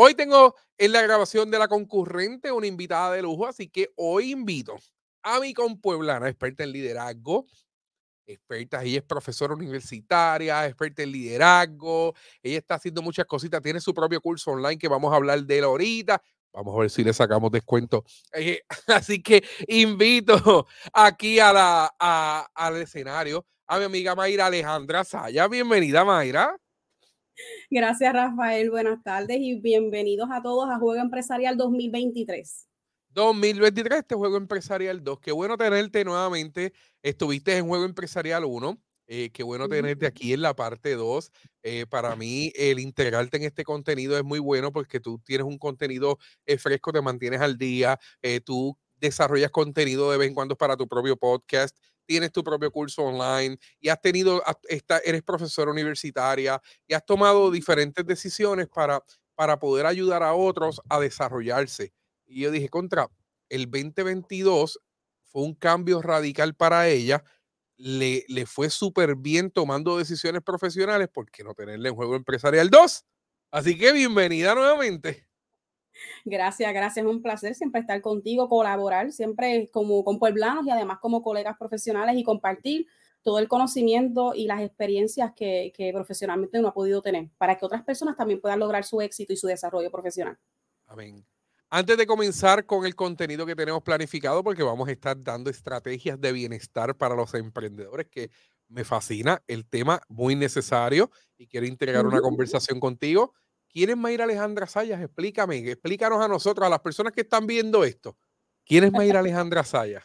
Hoy tengo en la grabación de la concurrente una invitada de lujo, así que hoy invito a mi compueblana, experta en liderazgo, experta, ella es profesora universitaria, experta en liderazgo, ella está haciendo muchas cositas, tiene su propio curso online que vamos a hablar de él ahorita. Vamos a ver si le sacamos descuento. Eh, así que invito aquí a la, al escenario a mi amiga Mayra Alejandra Saya. Bienvenida, Mayra. Gracias, Rafael. Buenas tardes y bienvenidos a todos a Juego Empresarial 2023. 2023, este Juego Empresarial 2. Qué bueno tenerte nuevamente. Estuviste en Juego Empresarial 1. Eh, qué bueno tenerte aquí en la parte 2. Eh, para mí, el integrarte en este contenido es muy bueno porque tú tienes un contenido eh, fresco, te mantienes al día, tú desarrollas contenido de vez en cuando para tu propio podcast tienes tu propio curso online y has tenido, eres profesora universitaria y has tomado diferentes decisiones para, para poder ayudar a otros a desarrollarse. Y yo dije, contra, el 2022 fue un cambio radical para ella. Le, le fue súper bien tomando decisiones profesionales, ¿por qué no tenerle en juego empresarial 2? Así que bienvenida nuevamente. Gracias, gracias. Es un placer siempre estar contigo, colaborar siempre como con pueblanos y además como colegas profesionales y compartir todo el conocimiento y las experiencias que, que profesionalmente uno ha podido tener para que otras personas también puedan lograr su éxito y su desarrollo profesional. Amén. Antes de comenzar con el contenido que tenemos planificado, porque vamos a estar dando estrategias de bienestar para los emprendedores, que me fascina el tema, muy necesario, y quiero integrar una conversación contigo. ¿Quién es Mayra Alejandra Sayas? Explícame, explícanos a nosotros, a las personas que están viendo esto. ¿Quién es Mayra Alejandra Sayas?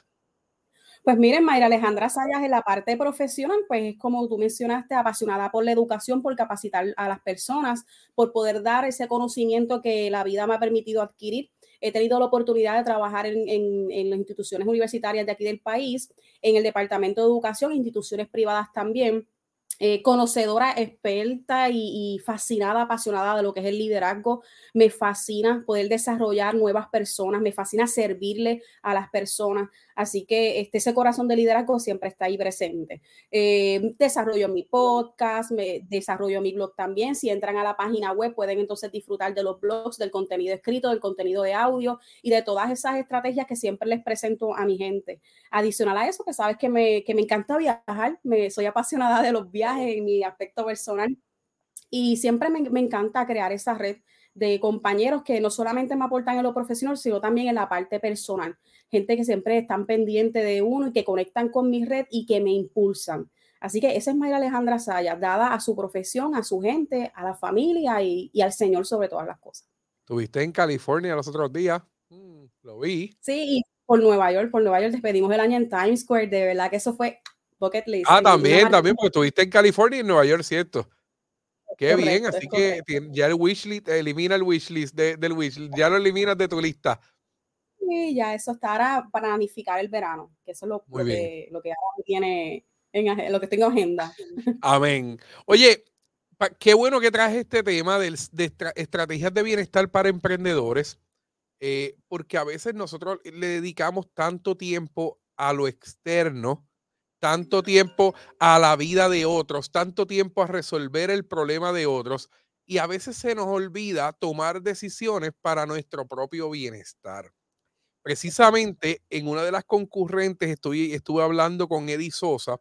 Pues miren, Mayra Alejandra Sayas en la parte profesional, pues es como tú mencionaste, apasionada por la educación, por capacitar a las personas, por poder dar ese conocimiento que la vida me ha permitido adquirir. He tenido la oportunidad de trabajar en, en las instituciones universitarias de aquí del país, en el Departamento de Educación, instituciones privadas también eh, conocedora, experta y, fascinada, apasionada de lo que es el liderazgo. Me fascina poder desarrollar nuevas personas, me fascina servirle a las personas. Así que este, ese corazón de liderazgo siempre está ahí presente. Eh, desarrollo mi podcast, me desarrollo mi blog también. Si entran a la página web pueden entonces disfrutar de los blogs, del contenido escrito, del contenido de audio y de todas esas estrategias que siempre les presento a mi gente. Adicional a eso, que sabes que me, que me encanta viajar, me, soy apasionada de los viajes en mi aspecto personal y siempre me, me encanta crear esa red de compañeros que no solamente me aportan en lo profesional, sino también en la parte personal. Gente que siempre están pendientes de uno y que conectan con mi red y que me impulsan. Así que esa es Mayra Alejandra Saya, dada a su profesión, a su gente, a la familia y, al Señor sobre todas las cosas. Estuviste en California los otros días. Mm, lo vi. Sí, y por Nueva York, por Nueva York despedimos el año en Times Square. De verdad que eso fue bucket list. Ah, también, también, porque estuviste en California y en Nueva York, ¿cierto? Qué bien, así que ya el wishlist, elimina el wishlist de, del wishlist, ya lo eliminas de tu lista. Sí, ya eso está para planificar el verano, que eso es lo, que, lo que ahora tiene en lo que tengo agenda. Amén. Oye, qué bueno que traes este tema de, estrategias de bienestar para emprendedores, eh, porque a veces nosotros le dedicamos tanto tiempo a lo externo tanto tiempo a la vida de otros, tanto tiempo a resolver el problema de otros y a veces se nos olvida tomar decisiones para nuestro propio bienestar. Precisamente en una de las concurrentes estoy, estuve hablando con Eddie Sosa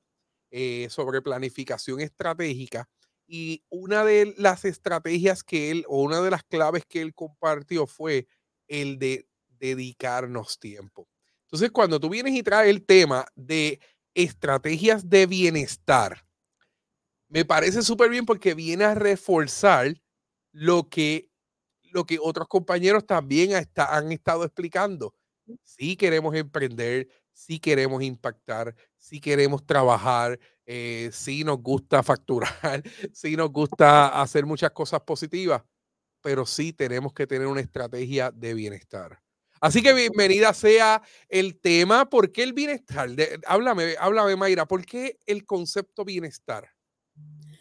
eh, sobre planificación estratégica y una de las estrategias que él o una de las claves que él compartió fue el de dedicarnos tiempo. Entonces, cuando tú vienes y traes el tema de estrategias de bienestar. Me parece súper bien porque viene a reforzar lo que, lo que otros compañeros también han estado explicando. Si queremos emprender, si queremos impactar, si queremos trabajar, eh, si nos gusta facturar, si nos gusta hacer muchas cosas positivas, pero sí tenemos que tener una estrategia de bienestar. Así que bienvenida sea el tema. ¿Por qué el bienestar? háblame, háblame, Mayra. ¿Por qué el concepto bienestar?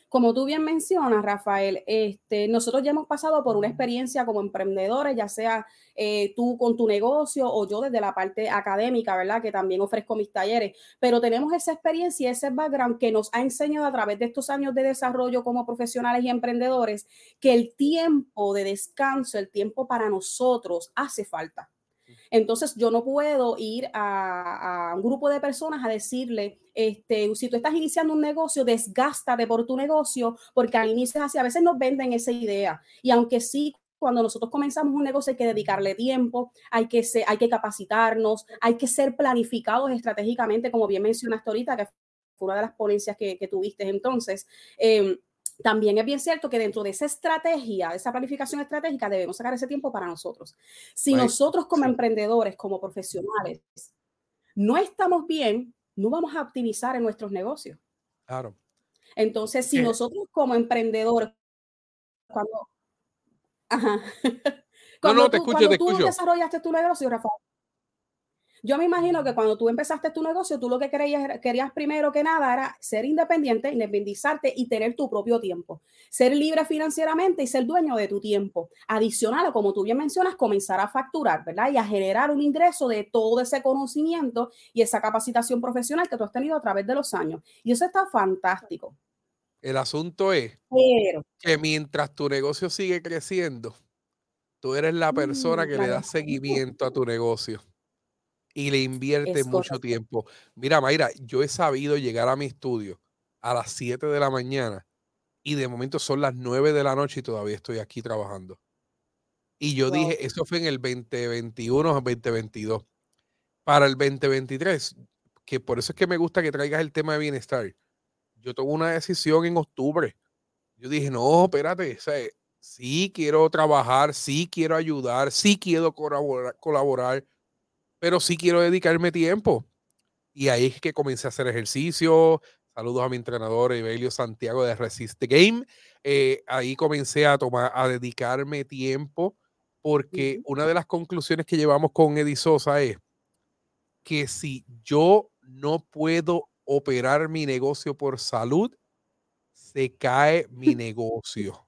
como tú bien mencionas, Rafael, este, nosotros ya hemos pasado por una experiencia como emprendedores, ya sea eh, tú con tu negocio o yo desde la parte académica, ¿verdad? Que también ofrezco mis talleres, pero tenemos esa experiencia y ese background que nos ha enseñado a través de estos años de desarrollo como profesionales y emprendedores que el tiempo de descanso, el tiempo para nosotros hace falta. Entonces, yo no puedo ir a, un grupo de personas a decirle, este, si tú estás iniciando un negocio, desgástate por tu negocio, porque al inicio es así, a veces nos venden esa idea. Y aunque sí, cuando nosotros comenzamos un negocio hay que dedicarle tiempo, hay que, ser, hay que capacitarnos, hay que ser planificados estratégicamente, como bien mencionaste ahorita, que fue una de las ponencias que, tuviste entonces. Eh, también es bien cierto que dentro de esa estrategia, de esa planificación estratégica, debemos sacar ese tiempo para nosotros. Si nosotros como emprendedores, como profesionales, no estamos bien, no vamos a optimizar en nuestros negocios. Claro. Entonces, si nosotros como emprendedores, cuando... Ajá. cuando no, te escucho, cuando tú desarrollaste tu negocio, Rafael, yo me imagino que cuando tú empezaste tu negocio, tú lo que querías, querías primero que nada era ser independiente, independizarte y tener tu propio tiempo. Ser libre financieramente y ser dueño de tu tiempo. Adicional, como tú bien mencionas, comenzar a facturar, ¿verdad? Y a generar un ingreso de todo ese conocimiento y esa capacitación profesional que tú has tenido a través de los años. Y eso está fantástico. El asunto es que mientras tu negocio sigue creciendo, tú eres la persona mm, que le da seguimiento a tu negocio y le invierte mucho tiempo. Mira, Mayra, yo he sabido llegar a mi estudio a las 7 de la mañana y de momento son las 9 de la noche y todavía estoy aquí trabajando. Y yo dije, eso fue en el 2021 o 2022. Para el 2023, que por eso es que me gusta que traigas el tema de bienestar. Yo tomé una decisión en octubre. Yo dije, no, espérate, sí quiero trabajar, sí quiero ayudar, sí quiero colaborar, colaborar pero sí quiero dedicarme tiempo. Y ahí es que comencé a hacer ejercicio. Saludos a mi entrenador Evelio Santiago de Resist the Game. Eh, ahí comencé a tomar, a dedicarme tiempo, porque una de las conclusiones que llevamos con Edisosa es que si yo no puedo operar mi negocio por salud, se cae mi negocio.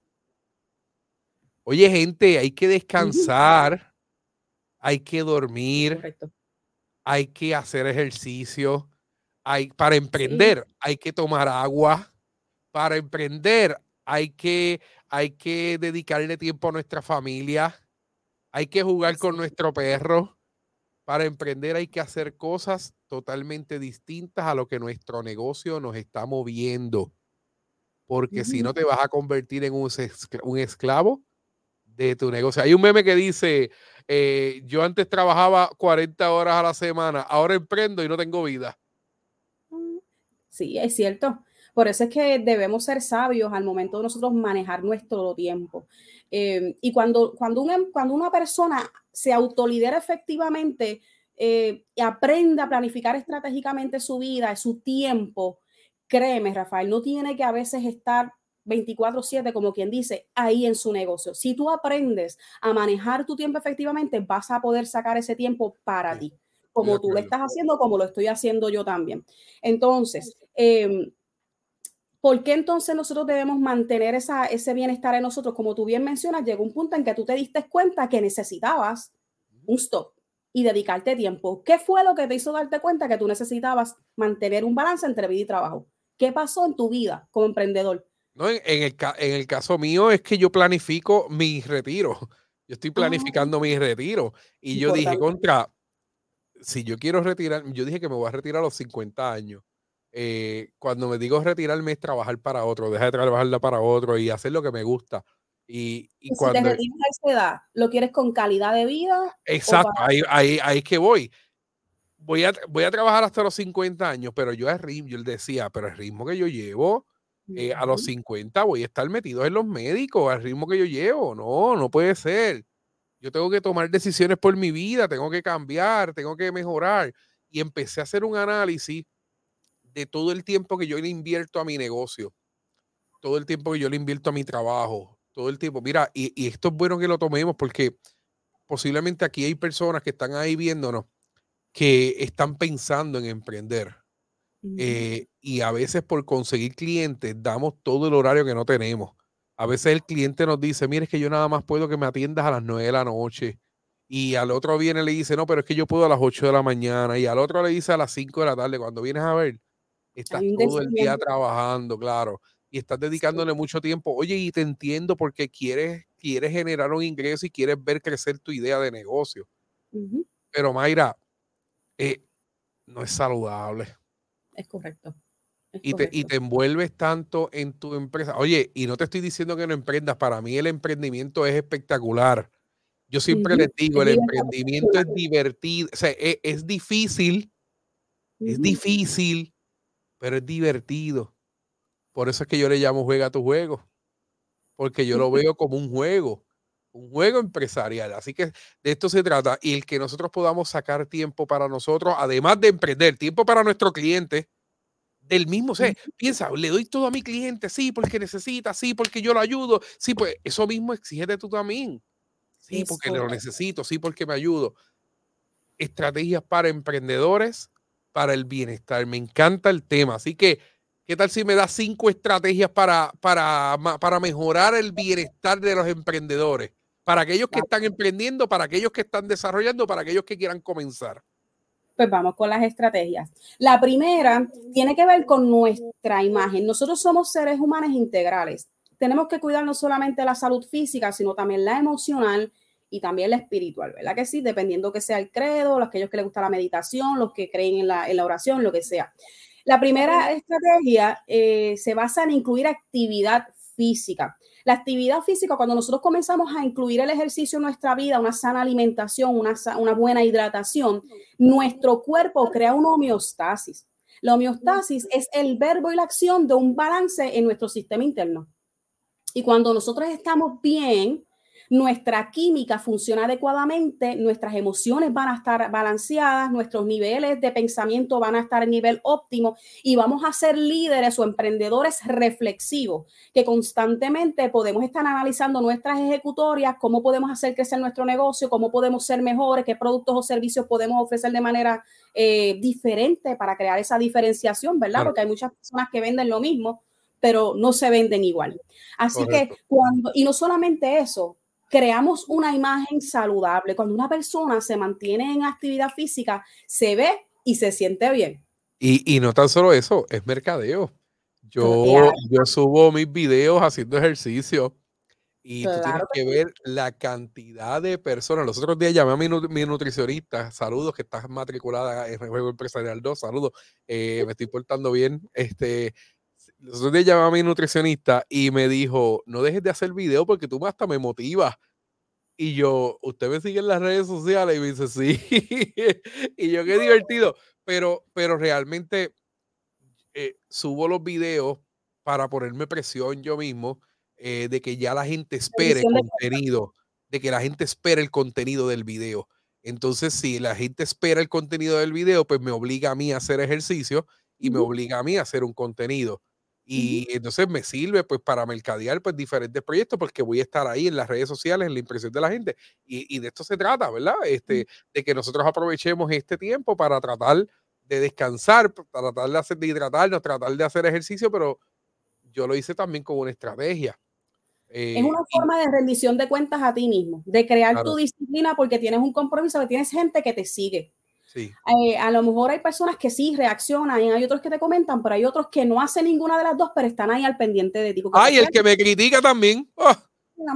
Oye, gente, hay que descansar hay que dormir, hay que hacer ejercicio, hay, para emprender hay que tomar agua, para emprender hay que, hay que dedicarle tiempo a nuestra familia, hay que jugar con nuestro perro. Para emprender hay que hacer cosas totalmente distintas a lo que nuestro negocio nos está moviendo. Porque si no te vas a convertir en un, un esclavo de tu negocio. Hay un meme que dice, eh, yo antes trabajaba 40 horas a la semana, ahora emprendo y no tengo vida. Mm, sí, es cierto. Por eso es que debemos ser sabios al momento de nosotros manejar nuestro tiempo. Eh, y cuando, cuando, una, cuando una persona se autolidera efectivamente eh, y aprende a planificar estratégicamente su vida, su tiempo, créeme, Rafael, no tiene que a veces estar 24/7, como quien dice, ahí en su negocio. Si tú aprendes a manejar tu tiempo efectivamente, vas a poder sacar ese tiempo para ti, como tú lo estás haciendo, como lo estoy haciendo yo también. Entonces, eh, ¿por qué entonces nosotros debemos mantener esa, ese bienestar en nosotros? Como tú bien mencionas, llegó un punto en que tú te diste cuenta que necesitabas un stop y dedicarte tiempo. ¿Qué fue lo que te hizo darte cuenta que tú necesitabas mantener un balance entre vida y trabajo? ¿Qué pasó en tu vida como emprendedor? No, en, el, en el caso mío es que yo planifico mi retiro. Yo estoy ah. planificando mi retiro. Y yo dije, contra, si yo quiero retirar, yo dije que me voy a retirar a los 50 años. Eh, cuando me digo retirarme es trabajar para otro, dejar de trabajarla para otro y hacer lo que me gusta. Y, y, cuando, si te retiras a esa edad, ¿lo quieres con calidad de vida? Exacto, ahí, ahí, ahí es que voy. Voy a, voy a trabajar hasta los 50 años, pero yo al ritmo, yo decía, pero el ritmo que yo llevo, eh, a los 50 voy a estar metido en los médicos al ritmo que yo llevo. No, no puede ser. Yo tengo que tomar decisiones por mi vida, tengo que cambiar, tengo que mejorar. Y empecé a hacer un análisis de todo el tiempo que yo le invierto a mi negocio, todo el tiempo que yo le invierto a mi trabajo, todo el tiempo. Mira, y, y esto es bueno que lo tomemos porque posiblemente aquí hay personas que están ahí viéndonos que están pensando en emprender Eh, y a veces por conseguir clientes damos todo el horario que no tenemos. A veces el cliente nos dice, mire, es que yo nada más puedo que me atiendas a las 9 de la noche. Y al otro viene y le dice, no, pero es que yo puedo a las 8 de la mañana. Y al otro le dice a las 5 de la tarde. Cuando vienes a ver, estás todo el día trabajando, claro. Y estás dedicándole mucho tiempo. Oye, y te entiendo porque quieres, quieres generar un ingreso y quieres ver crecer tu idea de negocio. Pero Mayra, eh, no es saludable. Es correcto. y, Te, y te envuelves tanto en tu empresa. Oye, y no te estoy diciendo que no emprendas. Para mí el emprendimiento es espectacular. Yo siempre les digo, el emprendimiento es divertido. O sea, e, es, difícil. Es difícil, pero es divertido. Por eso es que yo le llamo juega tu juego. Porque yo lo veo como un juego un juego empresarial. Así que de esto se trata y el que nosotros podamos sacar tiempo para nosotros, además de emprender, tiempo para nuestro cliente, del mismo, o sea, piensa, le doy todo a mi cliente, sí, porque necesita, sí, porque yo lo ayudo, sí, pues eso mismo exígete tú también. Sí, porque lo necesito, sí, porque me ayudo. Estrategias para emprendedores, para el bienestar. Me encanta el tema. Así que, ¿qué tal si me das cinco estrategias para, para, para mejorar el bienestar de los emprendedores? Para aquellos que están emprendiendo, para aquellos que están desarrollando, para aquellos que quieran comenzar? Pues vamos con las estrategias. La primera tiene que ver con nuestra imagen. Nosotros somos seres humanos integrales. Tenemos que cuidar no solamente la salud física, sino también la emocional y también la espiritual, ¿verdad que sí? Dependiendo que sea el credo, los aquellos que les gusta la meditación, los que creen en la, oración, lo que sea. La primera estrategia eh, se basa en incluir actividad física. La actividad física, cuando nosotros comenzamos a incluir el ejercicio en nuestra vida, una sana alimentación, una, una buena hidratación, nuestro cuerpo crea una homeostasis. La homeostasis es el verbo y la acción de un balance en nuestro sistema interno. Y cuando nosotros estamos bien, nuestra química funciona adecuadamente, nuestras emociones van a estar balanceadas, nuestros niveles de pensamiento van a estar en nivel óptimo y vamos a ser líderes o emprendedores reflexivos, que constantemente podemos estar analizando nuestras ejecutorias, cómo podemos hacer crecer nuestro negocio, cómo podemos ser mejores, qué productos o servicios podemos ofrecer de manera eh, diferente para crear esa diferenciación, ¿verdad? Porque hay muchas personas que venden lo mismo pero no se venden igual. Así que cuando, y no solamente eso, creamos una imagen saludable. Cuando una persona se mantiene en actividad física, se ve y se siente bien. Y, no tan solo eso, es mercadeo. Yo, yo subo mis videos haciendo ejercicio y tú tienes que ver la cantidad de personas. Los otros días llamé a mi, nutricionista, saludos, que estás matriculada en el Juego Empresarial 2, saludos, eh, me estoy portando bien. Este, otros días llamé a mi nutricionista y me dijo, no dejes de hacer video porque tú hasta me motivas. Y yo, usted me sigue en las redes sociales y me dice, sí. y yo, qué divertido. Pero, pero realmente eh, subo los videos para ponerme presión yo mismo eh, de que ya la gente espere el contenido, de que la gente espere el contenido del video. Entonces, si la gente espera el contenido del video, pues me obliga a mí a hacer ejercicio y me obliga a mí a hacer un contenido. Y entonces me sirve pues para mercadear pues diferentes proyectos porque voy a estar ahí en las redes sociales, en la impresión de la gente. Y, de esto se trata, ¿verdad? Este, de que nosotros aprovechemos este tiempo para tratar de descansar, para tratar de, hacer, de hidratarnos, tratar de hacer ejercicio, pero yo lo hice también como una estrategia. es una eh, forma de rendición de cuentas a ti mismo, de crear tu disciplina porque tienes un compromiso, que tienes gente que te sigue. Eh, a lo mejor hay personas que sí reaccionan y hay otros que te comentan, pero hay otros que no hacen ninguna de las dos, pero están ahí al pendiente de ti. Ay, el que me critica también. Oh,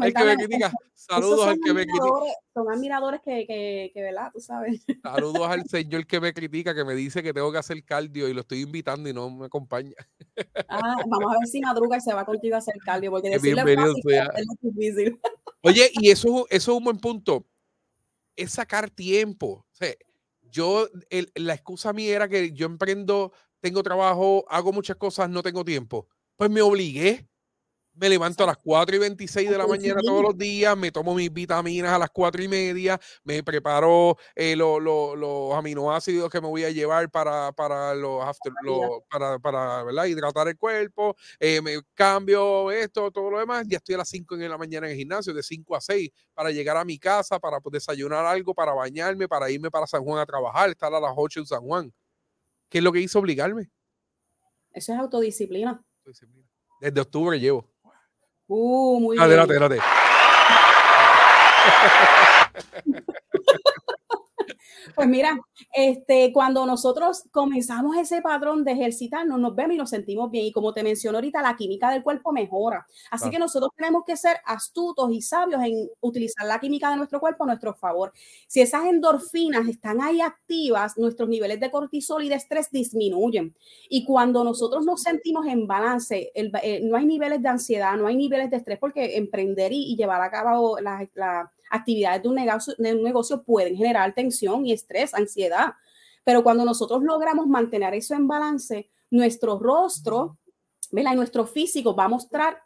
el que me critica. Saludos al que me critica. Son admiradores que, que, que, ¿verdad? Tú sabes. Saludos al señor que me critica, que me dice que tengo que hacer cardio y lo estoy invitando y no me acompaña. Ah, vamos a ver si madruga y se va contigo a hacer cardio, porque decirle es difícil. Oye, y eso, eso es un buen punto. Es sacar tiempo. O sea, yo, la excusa mía era que yo emprendo, tengo trabajo, hago muchas cosas, no tengo tiempo. Pues me obligué. Me levanto a las 4 y 26 de la mañana todos los días, me tomo mis vitaminas a las 4 y media, me preparo eh, los aminoácidos que me voy a llevar para, para, los para, para hidratar el cuerpo, eh, me cambio esto, todo lo demás, ya estoy a las 5 de la mañana en el gimnasio, de 5 a 6, para llegar a mi casa, para desayunar algo, para bañarme, para irme para San Juan a trabajar, estar a las 8 en San Juan. ¿Qué es lo que hizo obligarme? Eso es autodisciplina. Desde octubre llevo. Uh, muy bien. Adelante, adelante. Pues mira, este, cuando nosotros comenzamos ese patrón de ejercitarnos, nos vemos y nos sentimos bien. Y como te menciono ahorita, la química del cuerpo mejora. Así que nosotros tenemos que ser astutos y sabios en utilizar la química de nuestro cuerpo a nuestro favor. Si esas endorfinas están ahí activas, nuestros niveles de cortisol y de estrés disminuyen. Y cuando nosotros nos sentimos en balance, eh, no hay niveles de ansiedad, no hay niveles de estrés, porque emprender y, llevar a cabo la, la actividades de un negocio, de pueden generar tensión y estrés, ansiedad. Pero cuando nosotros logramos mantener eso en balance, nuestro rostro y nuestro físico va a mostrar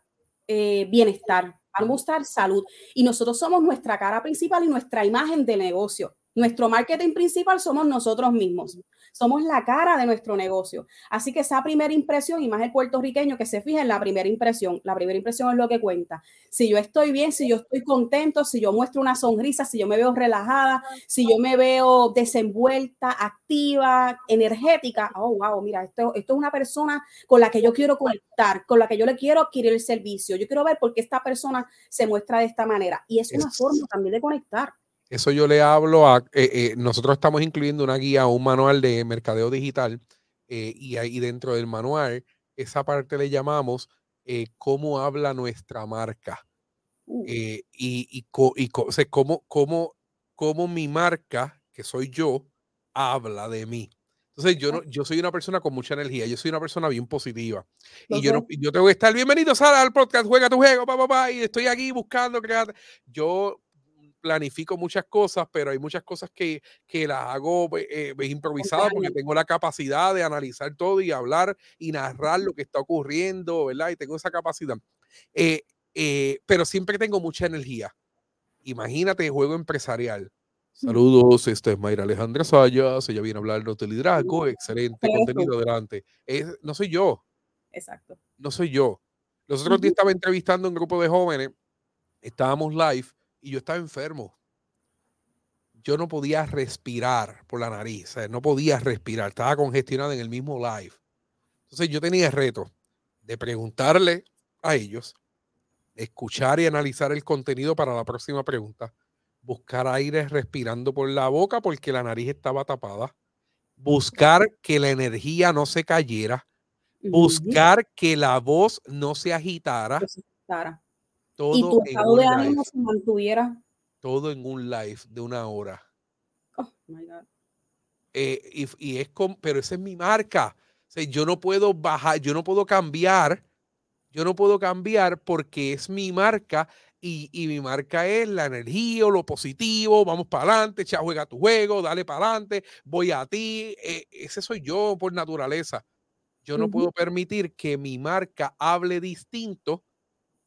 eh, bienestar, va a mostrar salud. Y nosotros somos nuestra cara principal y nuestra imagen de negocio. Nuestro marketing principal somos nosotros mismos. Somos la cara de nuestro negocio. Así que esa primera impresión, y más el puertorriqueño que se fija en la primera impresión, la primera impresión es lo que cuenta. Si yo estoy bien, si yo estoy contento, si yo muestro una sonrisa, si yo me veo relajada, si yo me veo desenvuelta, activa, energética, oh, wow, mira, esto, esto es una persona con la que yo quiero conectar, con la que yo le quiero adquirir el servicio. Yo quiero ver por qué esta persona se muestra de esta manera. Y es una forma también de conectar. Eso yo le hablo a, eh, eh, nosotros estamos incluyendo una guía, un manual de mercadeo digital eh, y ahí dentro del manual, esa parte le llamamos cómo habla nuestra marca. Uh. y, y, cómo, cómo, cómo mi marca, que soy yo, habla de mí. Entonces, yo, no, yo soy una persona con mucha energía, yo soy una persona bien positiva. Y yo, no, yo tengo que estar bienvenido, Sara, al podcast, juega tu juego, papá, papá, y estoy aquí buscando crear. Yo planifico muchas cosas, pero hay muchas cosas que, que las hago eh, improvisadas porque tengo la capacidad de analizar todo y hablar y narrar lo que está ocurriendo, ¿verdad? Y tengo esa capacidad. Eh, eh, pero siempre tengo mucha energía. Imagínate juego empresarial. Saludos, este es Mayra Alejandra Sayas, ella viene a hablar de liderazgo, excelente contenido adelante. no soy yo. Exacto. No soy yo. Los otros días estaba entrevistando a un grupo de jóvenes, estábamos live y yo estaba enfermo. Yo no podía respirar por la nariz, no podía respirar, estaba congestionado en el mismo live. Entonces yo tenía el reto de preguntarle a ellos, escuchar y analizar el contenido para la próxima pregunta, buscar aire respirando por la boca porque la nariz estaba tapada, buscar que la energía no se cayera, buscar que la voz no se agitara, todo y tu estado de ánimo se mantuviera. Todo en un live de una hora. Oh, eh, y, y, es como, pero esa es mi marca. yo no puedo bajar, yo no puedo cambiar, yo no puedo cambiar porque es mi marca y, y mi marca es la energía, lo positivo, vamos para adelante, echa, juega tu juego, dale para adelante, voy a ti. Eh, ese soy yo por naturaleza. Yo no puedo permitir que mi marca hable distinto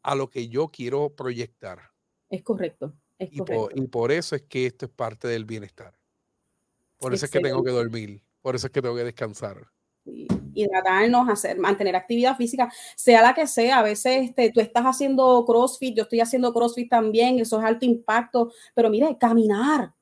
a lo que yo quiero proyectar. Es correcto. y, Por, eso es que esto es parte del bienestar. Por eso es que tengo que dormir. Por eso es que tengo que descansar. Hidratarnos, hacer, mantener actividad física, sea la que sea. A veces este, tú estás haciendo CrossFit, yo estoy haciendo CrossFit también, eso es alto impacto. Pero mire, caminar,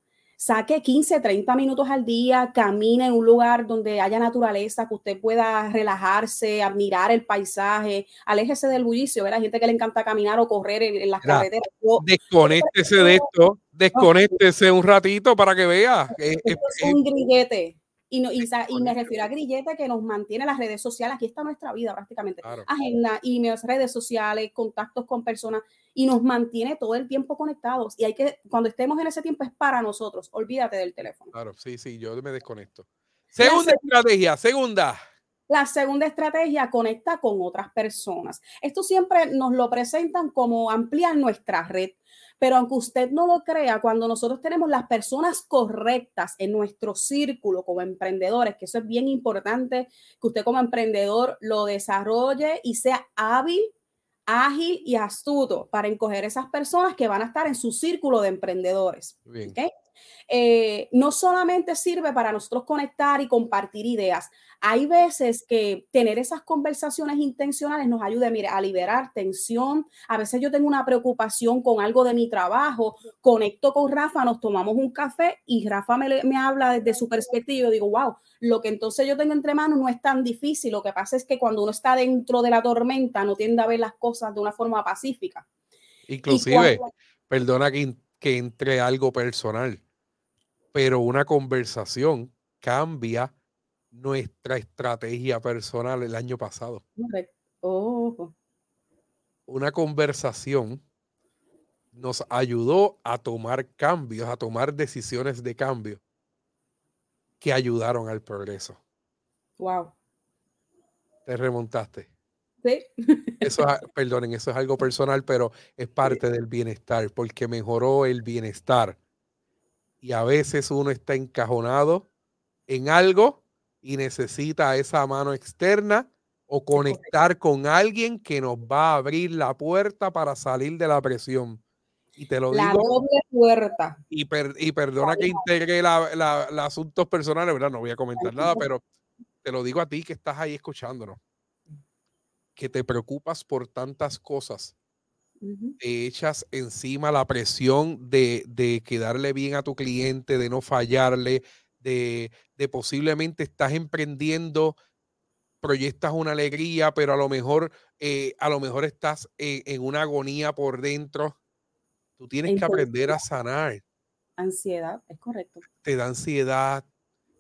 saque 15, 30 minutos al día, camine en un lugar donde haya naturaleza, que usted pueda relajarse, admirar el paisaje, aléjese del bullicio, ver a gente que le encanta caminar o correr en, las carreteras. desconéctese de esto, desconéctese un ratito para que vea. Es, un grillete. Y, no, y, me refiero a grillete que nos mantiene las redes sociales. Aquí está nuestra vida prácticamente. Agenda, emails, redes sociales, contactos con personas y nos mantiene todo el tiempo conectados. Y hay que, cuando estemos en ese tiempo, es para nosotros. Olvídate del teléfono. Claro, sí, sí, yo me desconecto. Segunda estrategia, segunda. La segunda estrategia conecta con otras personas. Esto siempre nos lo presentan como ampliar nuestra red. Pero aunque usted no lo crea, cuando nosotros tenemos las personas correctas en nuestro círculo como emprendedores, que eso es bien importante, que usted como emprendedor lo desarrolle y sea hábil, ágil y astuto para encoger esas personas que van a estar en su círculo de emprendedores. Eh, no solamente sirve para nosotros conectar y compartir ideas. Hay veces que tener esas conversaciones intencionales nos ayuda mire, a liberar tensión. A veces yo tengo una preocupación con algo de mi trabajo, conecto con Rafa, nos tomamos un café y Rafa me, me habla desde su perspectiva y yo digo, wow, lo que entonces yo tengo entre manos no es tan difícil. Lo que pasa es que cuando uno está dentro de la tormenta no tiende a ver las cosas de una forma pacífica. Inclusive, perdona que, que entre algo personal pero una conversación cambia nuestra estrategia personal el año pasado. Una conversación nos ayudó a tomar cambios, a tomar decisiones de cambio que ayudaron al progreso. Wow. Te remontaste. Sí. Eso, perdonen, eso es algo personal, pero es parte del bienestar, porque mejoró el bienestar y a veces uno está encajonado en algo y necesita esa mano externa o conectar con alguien que nos va a abrir la puerta para salir de la presión. Y te lo la digo. Doble puerta. Y, y perdona que integre la, asuntos personales, ¿verdad? No voy a comentar nada, pero te lo digo a ti que estás ahí escuchándonos. Que te preocupas por tantas cosas te echas encima la presión de, de, quedarle bien a tu cliente, de no fallarle, de, de, posiblemente estás emprendiendo, proyectas una alegría, pero a lo mejor, eh, a lo mejor estás en, una agonía por dentro. Tú tienes que aprender a sanar. Ansiedad, es correcto. Te da ansiedad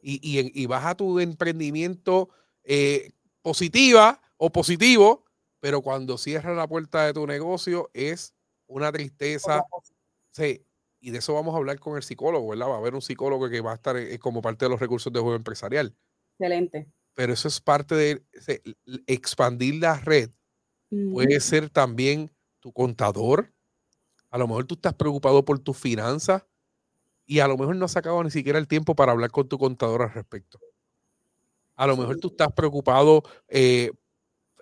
y, y, vas a tu emprendimiento eh, positiva o positivo, pero cuando cierra la puerta de tu negocio es una tristeza. Sí, y de eso vamos a hablar con el psicólogo, ¿verdad? Va a haber un psicólogo que va a estar eh, como parte de los recursos de juego empresarial. Excelente. Pero eso es parte de expandir la red. Puede ser también tu contador. A lo mejor tú estás preocupado por tus finanzas y a lo mejor no has sacado ni siquiera el tiempo para hablar con tu contador al respecto. A lo mejor tú estás preocupado eh,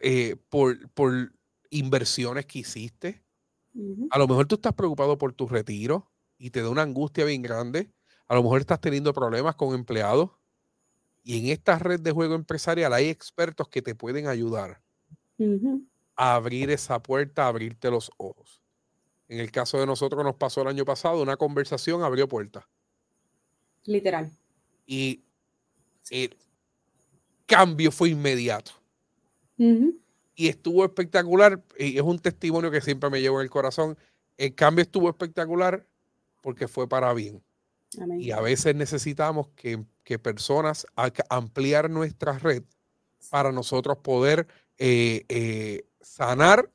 eh, por, inversiones que hiciste. A lo mejor tú estás preocupado por tu retiro y te da una angustia bien grande. A lo mejor estás teniendo problemas con empleados. Y en esta red de juego empresarial hay expertos que te pueden ayudar a abrir esa puerta, a abrirte los ojos. En el caso de nosotros nos pasó el año pasado, una conversación abrió puertas. Literal. Y el cambio fue inmediato. Y estuvo espectacular, y es un testimonio que siempre me llevo en el corazón. El cambio estuvo espectacular porque fue para bien. Y a veces necesitamos que, personas ampliar nuestra red para nosotros poder eh, eh, sanar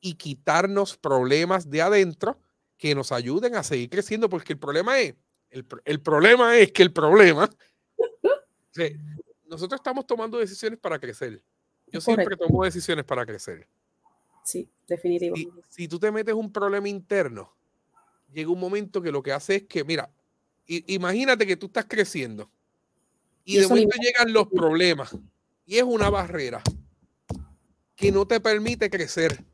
y quitarnos problemas de adentro que nos ayuden a seguir creciendo, porque el problema es, el, problema es que el problema, nosotros estamos tomando decisiones para crecer. Yo siempre tomo decisiones para crecer. Sí, definitivo. Si, tú te metes un problema interno, llega un momento que lo que hace es que, mira, imagínate que tú estás creciendo y, de momento llegan los problemas y es una barrera que no te permite crecer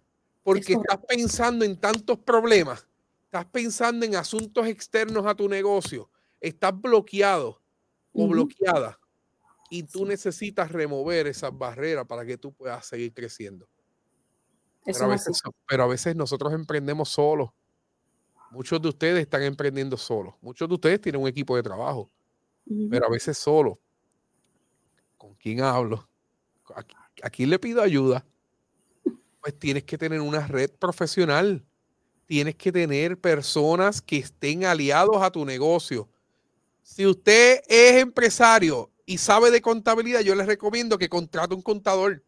porque estás pensando en tantos problemas, estás pensando en asuntos externos a tu negocio, estás bloqueado o bloqueada y tú necesitas remover esas barreras para que tú puedas seguir creciendo. Pero a, veces, pero a, veces, nosotros emprendemos solos. Muchos de ustedes están emprendiendo solos. Muchos de ustedes tienen un equipo de trabajo, pero a veces solo. ¿Con quién hablo? ¿A, quién le pido ayuda? Pues tienes que tener una red profesional. Tienes que tener personas que estén aliados a tu negocio. Si usted es empresario y sabe de contabilidad, yo les recomiendo que contrate un contador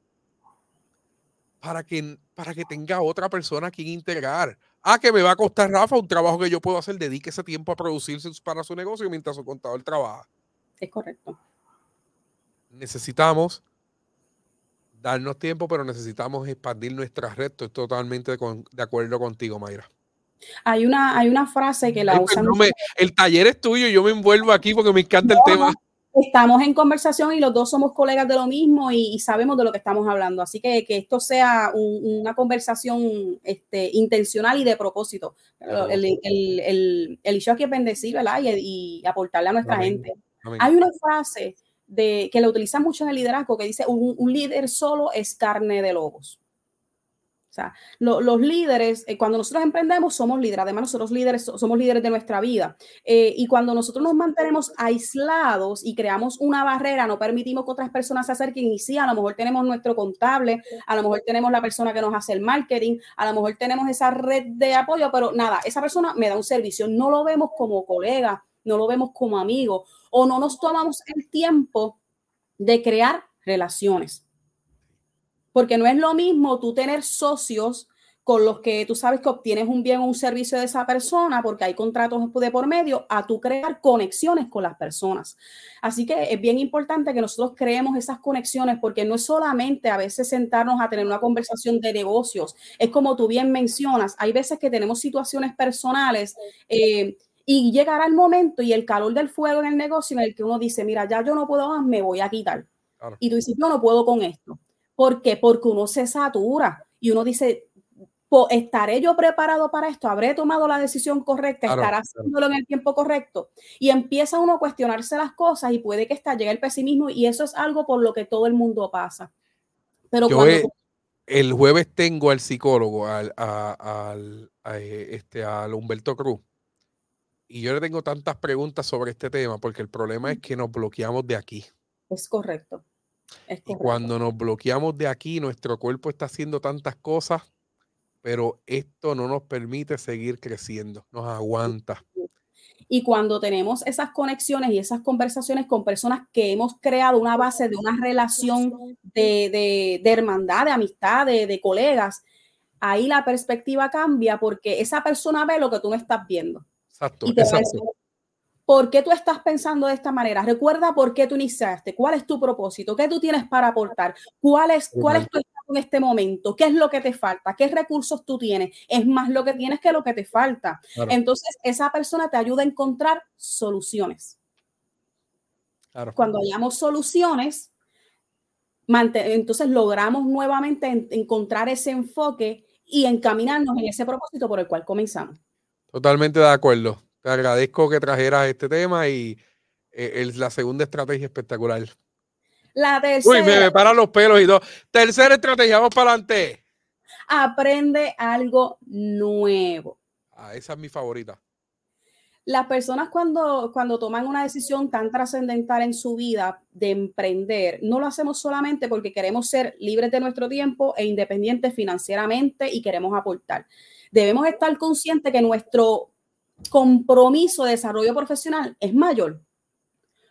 para que, para que tenga otra persona a quien integrar. Ah, que me va a costar, Rafa, un trabajo que yo puedo hacer, dedique ese tiempo a producirse para su negocio mientras su contador trabaja. Es correcto. Necesitamos darnos tiempo, pero necesitamos expandir nuestra red. Estoy totalmente de, acuerdo contigo, Mayra. Hay una, hay una frase que la usan. el taller es tuyo, yo me envuelvo aquí porque me encanta el tema. Estamos en conversación y los dos somos colegas de lo mismo y, sabemos de lo que estamos hablando. Así que que esto sea una conversación este, intencional y de propósito. El, el, el, el aquí es bendecir, ¿verdad? Y, aportarle a nuestra gente. Hay una frase de, que la utilizan mucho en el liderazgo que dice, un líder solo es carne de lobos. O sea, los líderes, eh, cuando nosotros emprendemos, somos líderes. Además, nosotros líderes somos líderes de nuestra vida. Eh, y cuando nosotros nos mantenemos aislados y creamos una barrera, no permitimos que otras personas se acerquen y sí, a lo mejor tenemos nuestro contable, a lo mejor tenemos la persona que nos hace el marketing, a lo mejor tenemos esa red de apoyo, pero nada, esa persona me da un servicio. No lo vemos como colega, no lo vemos como amigo o no nos tomamos el tiempo de crear relaciones. Porque no es lo mismo tú tener socios con los que tú sabes que obtienes un bien o un servicio de esa persona porque hay contratos de por medio, a tú crear conexiones con las personas. Así que es bien importante que nosotros creemos esas conexiones porque no es solamente a veces sentarnos a tener una conversación de negocios, es como tú bien mencionas, hay veces que tenemos situaciones personales. Eh, y llegará el momento y el calor del fuego en el negocio en el que uno dice, mira, ya yo no puedo más, me voy a quitar. Y tú dices, yo no puedo con esto. ¿Por qué? Porque uno se satura y uno dice, ¿estaré yo preparado para esto? ¿Habré tomado la decisión correcta? ¿Estará haciéndolo en el tiempo correcto? Y empieza uno a cuestionarse las cosas y puede que hasta llegue el pesimismo y eso es algo por lo que todo el mundo pasa. Pero el jueves tengo al psicólogo, al, eh, este, al Humberto Cruz, y yo le tengo tantas preguntas sobre este tema porque el problema es que nos bloqueamos de aquí. Es correcto. Y cuando nos bloqueamos de aquí, nuestro cuerpo está haciendo tantas cosas, pero esto no nos permite seguir creciendo, nos aguanta. Y cuando tenemos esas conexiones y esas conversaciones con personas que hemos creado una base de una relación de, hermandad, de amistad, de, colegas, ahí la perspectiva cambia porque esa persona ve lo que tú no estás viendo. Exacto, exacto. ¿Por qué tú estás pensando de esta manera? Recuerda por qué tú iniciaste, cuál es tu propósito, qué tú tienes para aportar, cuál es, cuál es tu estado en este momento, qué es lo que te falta, qué recursos tú tienes. Es más lo que tienes que lo que te falta. Entonces, esa persona te ayuda a encontrar soluciones. Cuando hayamos soluciones, entonces logramos nuevamente encontrar ese enfoque y encaminarnos en ese propósito por el cual comenzamos. Totalmente de acuerdo. Te agradezco que trajeras este tema y eh, la segunda estrategia espectacular. La tercera. Uy, me, paran los pelos y todo. Tercera estrategia, vamos para adelante. Aprende algo nuevo. Ah, esa es mi favorita. Las personas cuando, cuando toman una decisión tan trascendental en su vida de emprender, no lo hacemos solamente porque queremos ser libres de nuestro tiempo e independientes financieramente y queremos aportar. Debemos estar conscientes que nuestro compromiso de desarrollo profesional es mayor.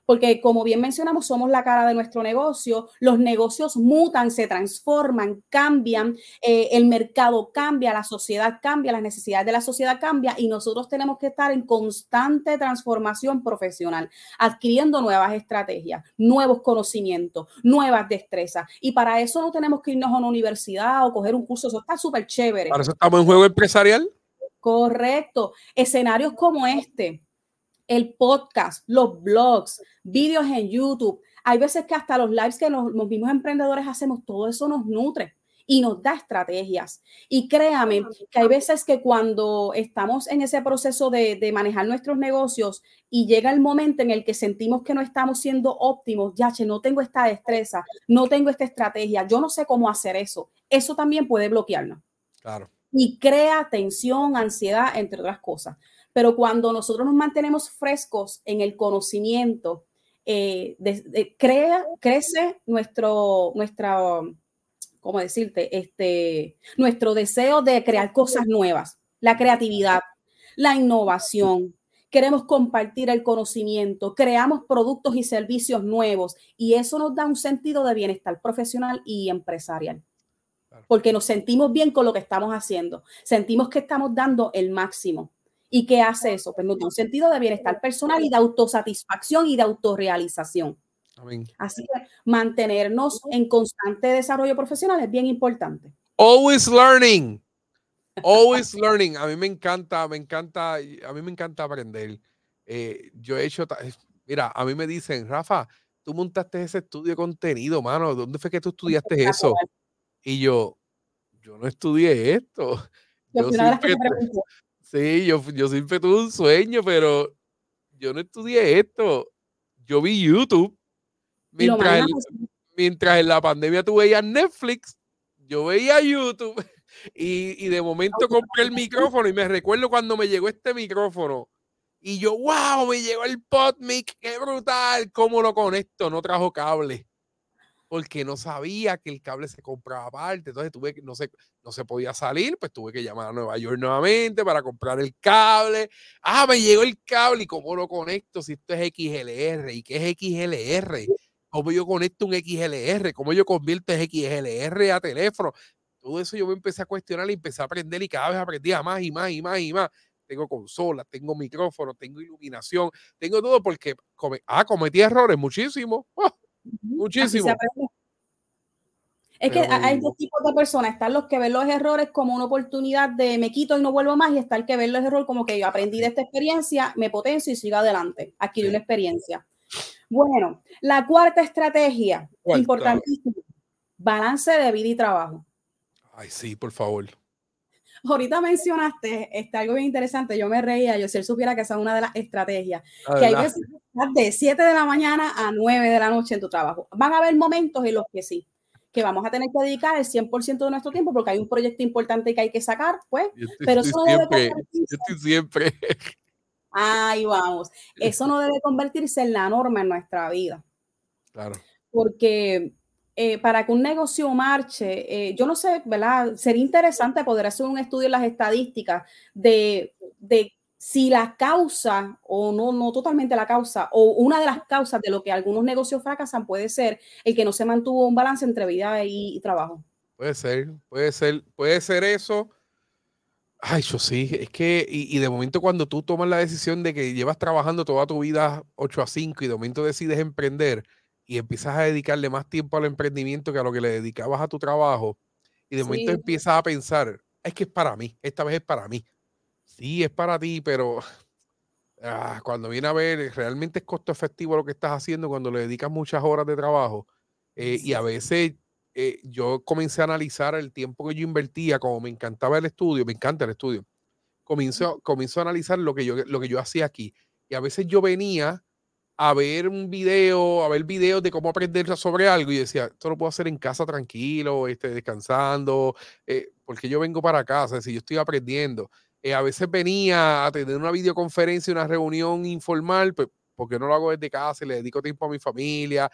Porque como bien mencionamos, somos la cara de nuestro negocio, los negocios mutan, se transforman, cambian, eh, el mercado cambia, la sociedad cambia, las necesidades de la sociedad cambia y nosotros tenemos que estar en constante transformación profesional, adquiriendo nuevas estrategias, nuevos conocimientos, nuevas destrezas. Y para eso no tenemos que irnos a una universidad o coger un curso, eso está súper chévere. Para eso estamos en juego empresarial. Correcto. Escenarios como este, el podcast, los blogs, vídeos en YouTube. Hay veces que hasta los lives que los, mismos emprendedores hacemos, todo eso nos nutre y nos da estrategias. Y créame que hay veces que cuando estamos en ese proceso de, de, manejar nuestros negocios y llega el momento en el que sentimos que no estamos siendo óptimos, ya, che, no tengo esta destreza, no tengo esta estrategia, yo no sé cómo hacer eso. Eso también puede bloquearnos. Claro y crea tensión, ansiedad, entre otras cosas. Pero cuando nosotros nos mantenemos frescos en el conocimiento, eh, crea, crece nuestro, nuestra, ¿cómo decirte? Este, nuestro deseo de crear cosas nuevas, la creatividad, la innovación. Queremos compartir el conocimiento, creamos productos y servicios nuevos y eso nos da un sentido de bienestar profesional y empresarial porque nos sentimos bien con lo que estamos haciendo, sentimos que estamos dando el máximo. ¿Y qué hace eso? Pues nos da un sentido de bienestar personal y de autosatisfacción y de autorrealización. Así que mantenernos en constante desarrollo profesional es bien importante. Always learning. Always learning. A mí me encanta, me encanta, a mí me encanta aprender. Eh, yo he hecho, Mira, a mí me dicen, Rafa, tú montaste ese estudio de contenido, mano. ¿Dónde fue que tú estudiaste eso? Y yo, yo no estudié esto. Yo siempre, sí, yo, yo siempre tuve un sueño, pero yo no estudié esto. Yo vi YouTube. Mientras, mientras en la pandemia tú veías Netflix, yo veía YouTube. Y, y de momento compré el micrófono y me recuerdo cuando me llegó este micrófono y yo, wow, me llegó el PodMic, qué brutal, ¿cómo lo conecto? No trajo cable. Porque no sabía que el cable se compraba aparte. Entonces tuve que, no se, no se podía salir, pues tuve que llamar a Nueva York nuevamente para comprar el cable. Ah, me llegó el cable y cómo lo conecto si esto es XLR. ¿Y qué es XLR? ¿Cómo yo conecto un XLR? ¿Cómo yo convierto XLR a teléfono? Todo eso yo me empecé a cuestionar y empecé a aprender y cada vez aprendía más y más y más y más tengo consola, tengo micrófono, tengo iluminación, tengo todo porque ah, cometí errores muchísimo, ¡ah! muchísimo. Es que hay dos tipos de personas. Están los que ven los errores como una oportunidad de me quito y no vuelvo más, y está el que ve los errores como que yo aprendí de esta experiencia, me potencio y sigo adelante. Adquirí una experiencia. Bueno, la cuarta estrategia, importantísima, balance de vida y trabajo. Ay, sí, por favor. Ahorita mencionaste este, algo bien interesante, yo me reía, yo si él supiera que esa es una de las estrategias, ah, que hay veces de 7 de la mañana a 9 de la noche en tu trabajo. Van a haber momentos en los que sí, que vamos a tener que dedicar el 100% de nuestro tiempo porque hay un proyecto importante que hay que sacar, pues, pero eso no siempre, debe siempre. Ahí vamos. Eso no debe convertirse en la norma en nuestra vida. Claro. Porque eh, para que un negocio marche, eh, yo no sé, ¿verdad? Sería interesante poder hacer un estudio en las estadísticas de, de si la causa, o no, no totalmente la causa, o una de las causas de lo que algunos negocios fracasan puede ser el que no se mantuvo un balance entre vida y, trabajo. Puede ser, puede ser, puede ser eso. Ay, yo sí, es que, y, y, de momento cuando tú tomas la decisión de que llevas trabajando toda tu vida 8 a 5 y de momento decides emprender, y empiezas a dedicarle más tiempo al emprendimiento que a lo que le dedicabas a tu trabajo, y de momento empiezas a pensar, es que es para mí, esta vez es para mí. Sí, es para ti, pero ah, cuando viene a ver, realmente es costo efectivo lo que estás haciendo cuando le dedicas muchas horas de trabajo. Eh, y a veces eh, yo comencé a analizar el tiempo que yo invertía, como me encantaba el estudio, me encanta el estudio. Comienzo, comienzo a analizar lo que, yo, lo que yo hacía aquí. Y a veces yo venía a ver un video, a ver videos de cómo aprender sobre algo y decía, esto lo puedo hacer en casa tranquilo, este, descansando, eh, porque yo vengo para casa, si yo estoy aprendiendo. Eh, a veces venía a tener una videoconferencia, una reunión informal, pues, porque no lo hago desde casa y le dedico tiempo a mi familia.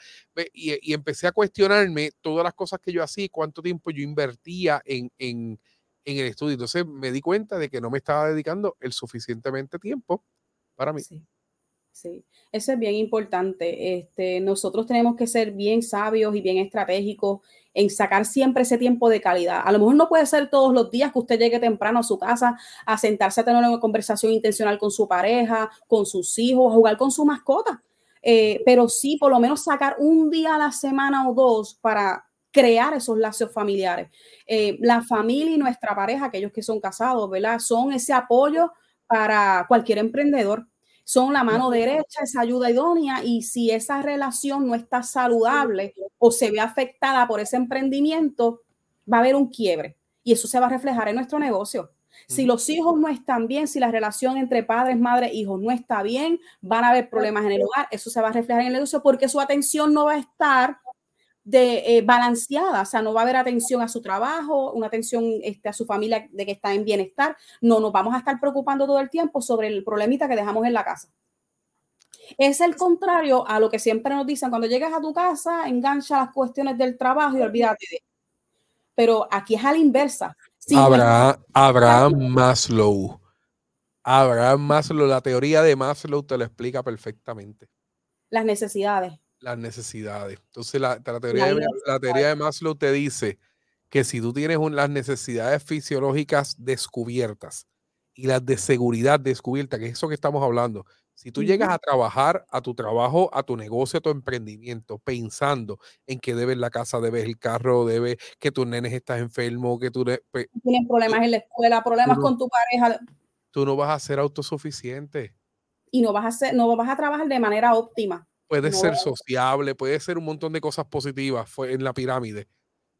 Y, y, empecé a cuestionarme todas las cosas que yo hacía cuánto tiempo yo invertía en, en, en, el estudio. Entonces me di cuenta de que no me estaba dedicando el suficientemente tiempo para mí. Sí. Sí, eso es bien importante. Este, nosotros tenemos que ser bien sabios y bien estratégicos en sacar siempre ese tiempo de calidad. A lo mejor no puede ser todos los días que usted llegue temprano a su casa a sentarse a tener una conversación intencional con su pareja, con sus hijos, a jugar con su mascota. Eh, pero sí, por lo menos sacar un día a la semana o dos para crear esos lazos familiares. Eh, la familia y nuestra pareja, aquellos que son casados, ¿verdad? Son ese apoyo para cualquier emprendedor son la mano derecha, esa ayuda idónea, y si esa relación no está saludable o se ve afectada por ese emprendimiento, va a haber un quiebre y eso se va a reflejar en nuestro negocio. Si los hijos no están bien, si la relación entre padres, madres, hijos no está bien, van a haber problemas en el hogar, eso se va a reflejar en el negocio porque su atención no va a estar de, eh, balanceada, o sea, no va a haber atención a su trabajo, una atención este, a su familia de que está en bienestar, no nos vamos a estar preocupando todo el tiempo sobre el problemita que dejamos en la casa. Es el contrario a lo que siempre nos dicen, cuando llegas a tu casa, engancha las cuestiones del trabajo y olvídate de... Pero aquí es a la inversa. Abraham, Abraham Maslow. Abraham Maslow, la teoría de Maslow te lo explica perfectamente. Las necesidades las necesidades. Entonces, la, teoría, de, la teoría de Maslow te dice que si tú tienes las necesidades fisiológicas descubiertas y las de seguridad descubiertas, que es eso que estamos hablando, si tú llegas a trabajar a tu trabajo, a tu negocio, a tu emprendimiento, pensando en que debes la casa, debes el carro, debes que tus nenes estás enfermo, que tú... Tienes problemas en la escuela, problemas con tu pareja. Tú no vas a ser autosuficiente y no vas a hacer, no vas a trabajar de manera óptima. Puede ser sociable, puede ser un montón de cosas positivas en la pirámide,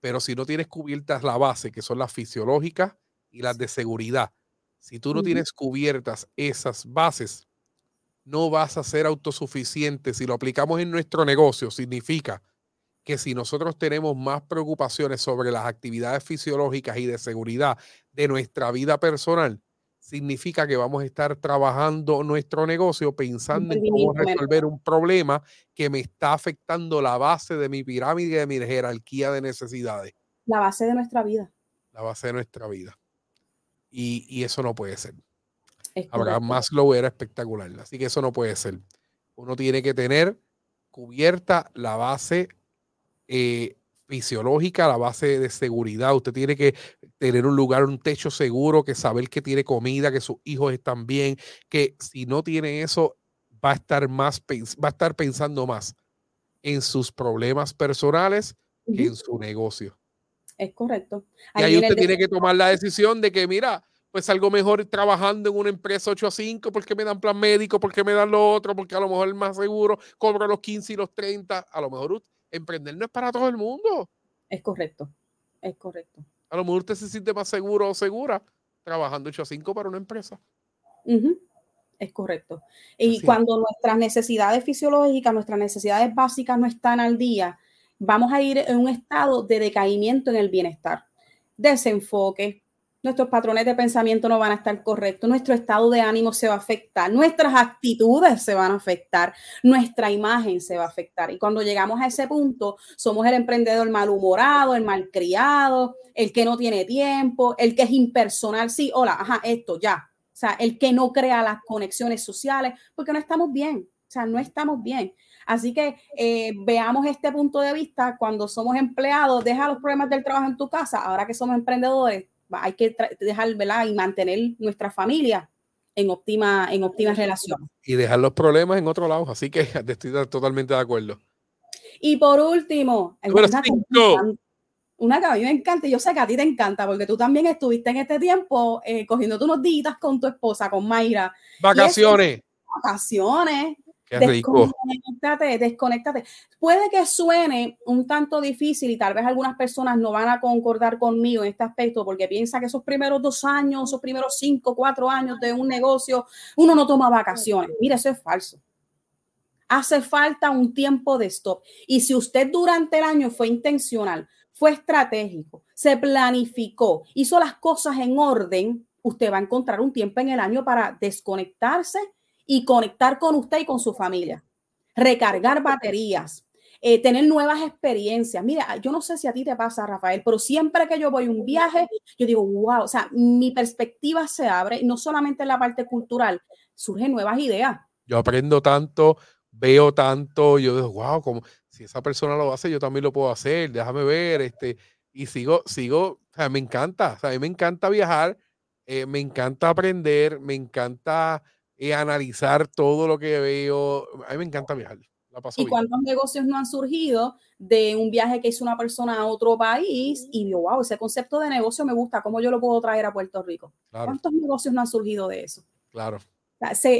pero si no tienes cubiertas la base, que son las fisiológicas y las de seguridad, si tú no tienes cubiertas esas bases, no vas a ser autosuficiente. Si lo aplicamos en nuestro negocio, significa que si nosotros tenemos más preocupaciones sobre las actividades fisiológicas y de seguridad de nuestra vida personal, significa que vamos a estar trabajando nuestro negocio pensando en cómo resolver un problema que me está afectando la base de mi pirámide, de mi jerarquía de necesidades. La base de nuestra vida. La base de nuestra vida. Y, eso no puede ser. Habrá más lo era espectacular. Así que eso no puede ser. Uno tiene que tener cubierta la base eh, fisiológica, la base de seguridad. Usted tiene que tener un lugar, un techo seguro, que saber que tiene comida, que sus hijos están bien, que si no tiene eso, va a estar más, va a estar pensando más en sus problemas personales que en su negocio. Es correcto. y ahí usted tiene que tomar la decisión de que, mira, pues algo mejor trabajando en una empresa 8 a 5 porque me dan plan médico, porque me dan lo otro, porque a lo mejor es más seguro, cobro los 15 y los 30, a lo mejor emprender no es para todo el mundo. Es correcto, es correcto. A lo mejor usted se siente más seguro o segura trabajando 8 a 5 para una empresa. Es correcto. Y cuando nuestras necesidades fisiológicas, nuestras necesidades básicas no están al día, vamos a ir en un estado de decaimiento en el bienestar, desenfoque, nuestros patrones de pensamiento no van a estar correctos, nuestro estado de ánimo se va a afectar, nuestras actitudes se van a afectar, nuestra imagen se va a afectar. Y cuando llegamos a ese punto, somos el emprendedor malhumorado, el malcriado, el que no tiene tiempo, el que es impersonal. Sí, hola, ajá, esto ya. O sea, el que no crea las conexiones sociales, porque no estamos bien. O sea, no estamos bien. Así que eh, veamos este punto de vista cuando somos empleados, deja los problemas del trabajo en tu casa, ahora que somos emprendedores, hay que dejar, ¿verdad? Y mantener nuestra familia en óptima, en óptima relación. Y dejar los problemas en otro lado. Así que estoy totalmente de acuerdo. Y por último, una que a mí me encanta, y yo sé que a ti te encanta, porque tú también estuviste en este tiempo eh, cogiendo unos días con tu esposa, con Mayra. Vacaciones. vacaciones. Desconéctate, desconéctate. Puede que suene un tanto difícil y tal vez algunas personas no van a concordar conmigo en este aspecto porque piensa que esos primeros dos años, esos primeros cinco, cuatro años de un negocio, uno no toma vacaciones. Mire, eso es falso. Hace falta un tiempo de stop. Y si usted durante el año fue intencional, fue estratégico, se planificó, hizo las cosas en orden, usted va a encontrar un tiempo en el año para desconectarse y conectar con usted y con su familia. Recargar baterías, eh, tener nuevas experiencias. Mira, yo no sé si a ti te pasa, Rafael, pero siempre que yo voy a un viaje, yo digo, wow, o sea, mi perspectiva se abre, no solamente en la parte cultural, surgen nuevas ideas. Yo aprendo tanto, veo tanto, yo digo, wow, como si esa persona lo hace, yo también lo puedo hacer, déjame ver, este, y sigo, sigo, o sea, me encanta, o sea, a mí me encanta viajar, eh, me encanta aprender, me encanta y analizar todo lo que veo. A mí me encanta viajar. ¿Y cuántos negocios no han surgido de un viaje que hizo una persona a otro país y digo, wow, ese concepto de negocio me gusta, ¿cómo yo lo puedo traer a Puerto Rico? ¿Cuántos negocios no han surgido de eso? Claro.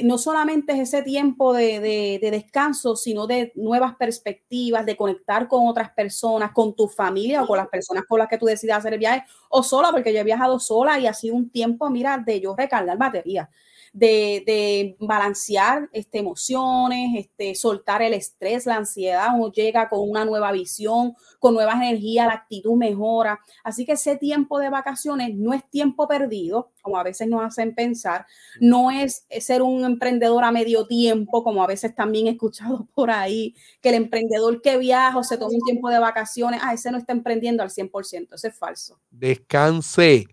no solamente es ese tiempo de, de, descanso, sino de nuevas perspectivas, de conectar con otras personas, con tu familia o con las personas con las que tú decidas hacer el viaje, o sola, porque yo he viajado sola y ha sido un tiempo, mira, de yo recargar batería de, balancear este, emociones, este, soltar el estrés, la ansiedad, uno llega con una nueva visión, con nuevas energías, la actitud mejora. Así que ese tiempo de vacaciones no es tiempo perdido, como a veces nos hacen pensar, no es ser un emprendedor a medio tiempo, como a veces también he escuchado por ahí, que el emprendedor que viaja o se toma un tiempo de vacaciones, ah, ese no está emprendiendo al 100%, eso es falso. Descanse.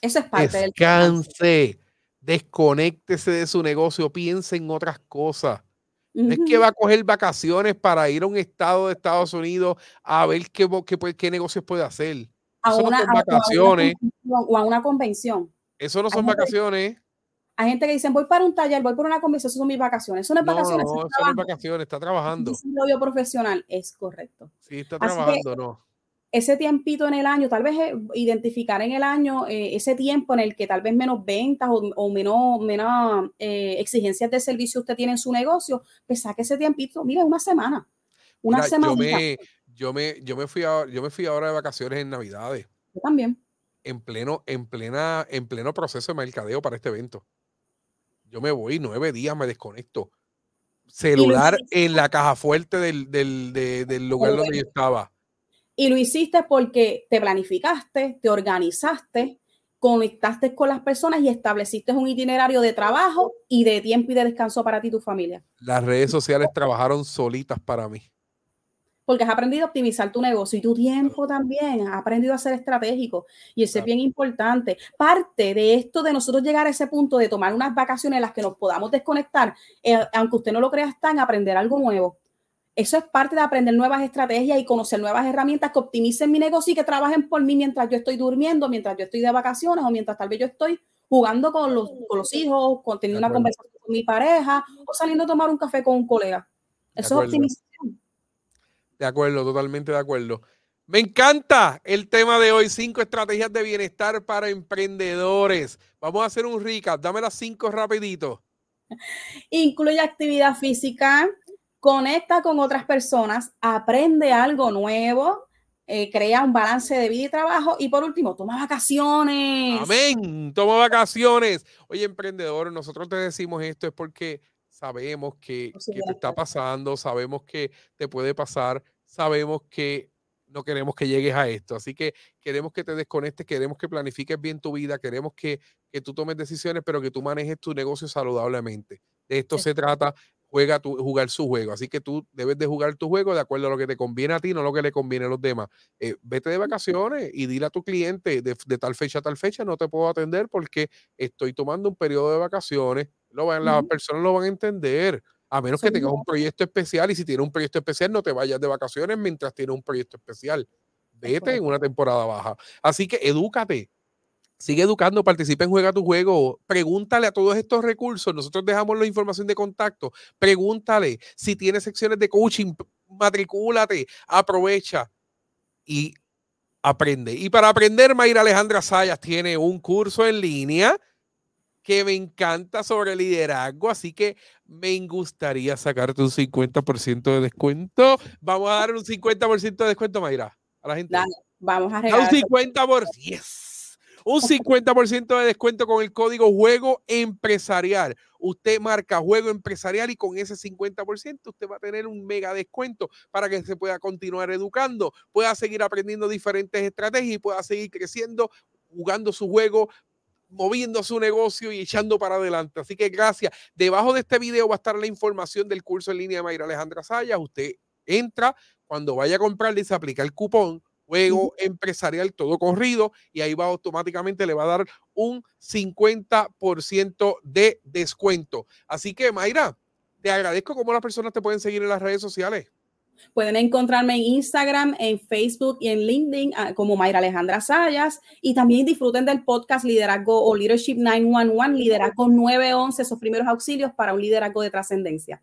Eso es parte del... Descanse desconéctese de su negocio, piense en otras cosas. No es que va a coger vacaciones para ir a un estado de Estados Unidos a ver qué, qué, qué negocios puede hacer. A una, no vacaciones. o a una convención. Eso no son vacaciones. Hay gente que dice, voy para un taller, voy por una convención, eso son mis vacaciones. Eso no es vacaciones. No, eso no es vacaciones, está trabajando. Es un profesional, es correcto. Sí, está trabajando, no ese tiempito en el año, tal vez eh, identificar en el año eh, ese tiempo en el que tal vez menos ventas o, menos, menos eh, exigencias de servicio usted tiene en su negocio, pues saque ese tiempito, mire, una semana. Una semana. Yo me, yo, me, fui yo me fui ahora de vacaciones en Navidades. Yo también. En pleno, en plena, en pleno proceso de mercadeo para este evento. Yo me voy nueve días, me desconecto. Celular en la caja fuerte del, del, del lugar donde yo estaba y lo hiciste porque te planificaste, te organizaste, conectaste con las personas y estableciste un itinerario de trabajo y de tiempo y de descanso para ti y tu familia. Las redes sociales trabajaron solitas para mí. Porque has aprendido a optimizar tu negocio y tu tiempo también, has aprendido a ser estratégico y eso es bien importante. Parte de esto de nosotros llegar a ese punto de tomar unas vacaciones en las que nos podamos desconectar, eh, aunque usted no lo crea, está en aprender algo nuevo eso es parte de aprender nuevas estrategias y conocer nuevas herramientas que optimicen mi negocio y que trabajen por mí mientras yo estoy durmiendo, mientras yo estoy de vacaciones o mientras tal vez yo estoy jugando con los, con los hijos, con, teniendo una conversación con mi pareja o saliendo a tomar un café con un colega. Eso es optimización. De acuerdo, totalmente de acuerdo. Me encanta el tema de hoy, cinco estrategias de bienestar para emprendedores. Vamos a hacer un recap, dame las cinco rapidito. Incluye actividad física, conecta con otras personas, aprende algo nuevo, eh, crea un balance de vida y trabajo y por último, toma vacaciones. Amén, toma vacaciones. Oye, emprendedor, nosotros te decimos esto es porque sabemos que, que te está pasando, sabemos que te puede pasar, sabemos que no queremos que llegues a esto. Así que queremos que te desconectes, queremos que planifiques bien tu vida, queremos que, que tú tomes decisiones, pero que tú manejes tu negocio saludablemente. De esto se trata juega tu, jugar su juego. Así que tú debes de jugar tu juego de acuerdo a lo que te conviene a ti, no lo que le conviene a los demás. Eh, vete de vacaciones y dile a tu cliente de, tal fecha a tal fecha no te puedo atender porque estoy tomando un periodo de vacaciones. Lo van, Las personas lo van a entender. A menos que tengas un proyecto especial y si tienes un proyecto especial no te vayas de vacaciones mientras tienes un proyecto especial. Vete en una temporada baja. Así que edúcate, Sigue educando, participa en Juega tu Juego, pregúntale a todos estos recursos, nosotros dejamos la información de contacto, pregúntale si tiene secciones de coaching, matricúlate, aprovecha y aprende. Y para aprender, Mayra Alejandra Sayas tiene un curso en línea que me encanta sobre liderazgo, así que me gustaría sacarte un 50% de descuento. Vamos a dar un 50% de descuento, Mayra, a la gente. vamos a regalar. Un 50 por un 50% de descuento con el código Juego Empresarial. Usted marca Juego Empresarial y con ese 50% usted va a tener un mega descuento para que se pueda continuar educando, pueda seguir aprendiendo diferentes estrategias y pueda seguir creciendo, jugando su juego moviendo su negocio y echando para adelante. Así que gracias. Debajo de este video va a estar la información del curso en línea de Mayra Alejandra Sayas. Usted entra, cuando vaya a comprar, dice aplica el cupón juego empresarial todo corrido y ahí va automáticamente, le va a dar un 50% de descuento. Así que, Mayra, te agradezco cómo las personas te pueden seguir en las redes sociales. Pueden encontrarme en Instagram, en Facebook y en LinkedIn ah, como Mayra Alejandra Sayas. Y también disfruten del podcast Liderazgo o Leadership 911, Liderazgo 911, esos primeros auxilios para un liderazgo de trascendencia.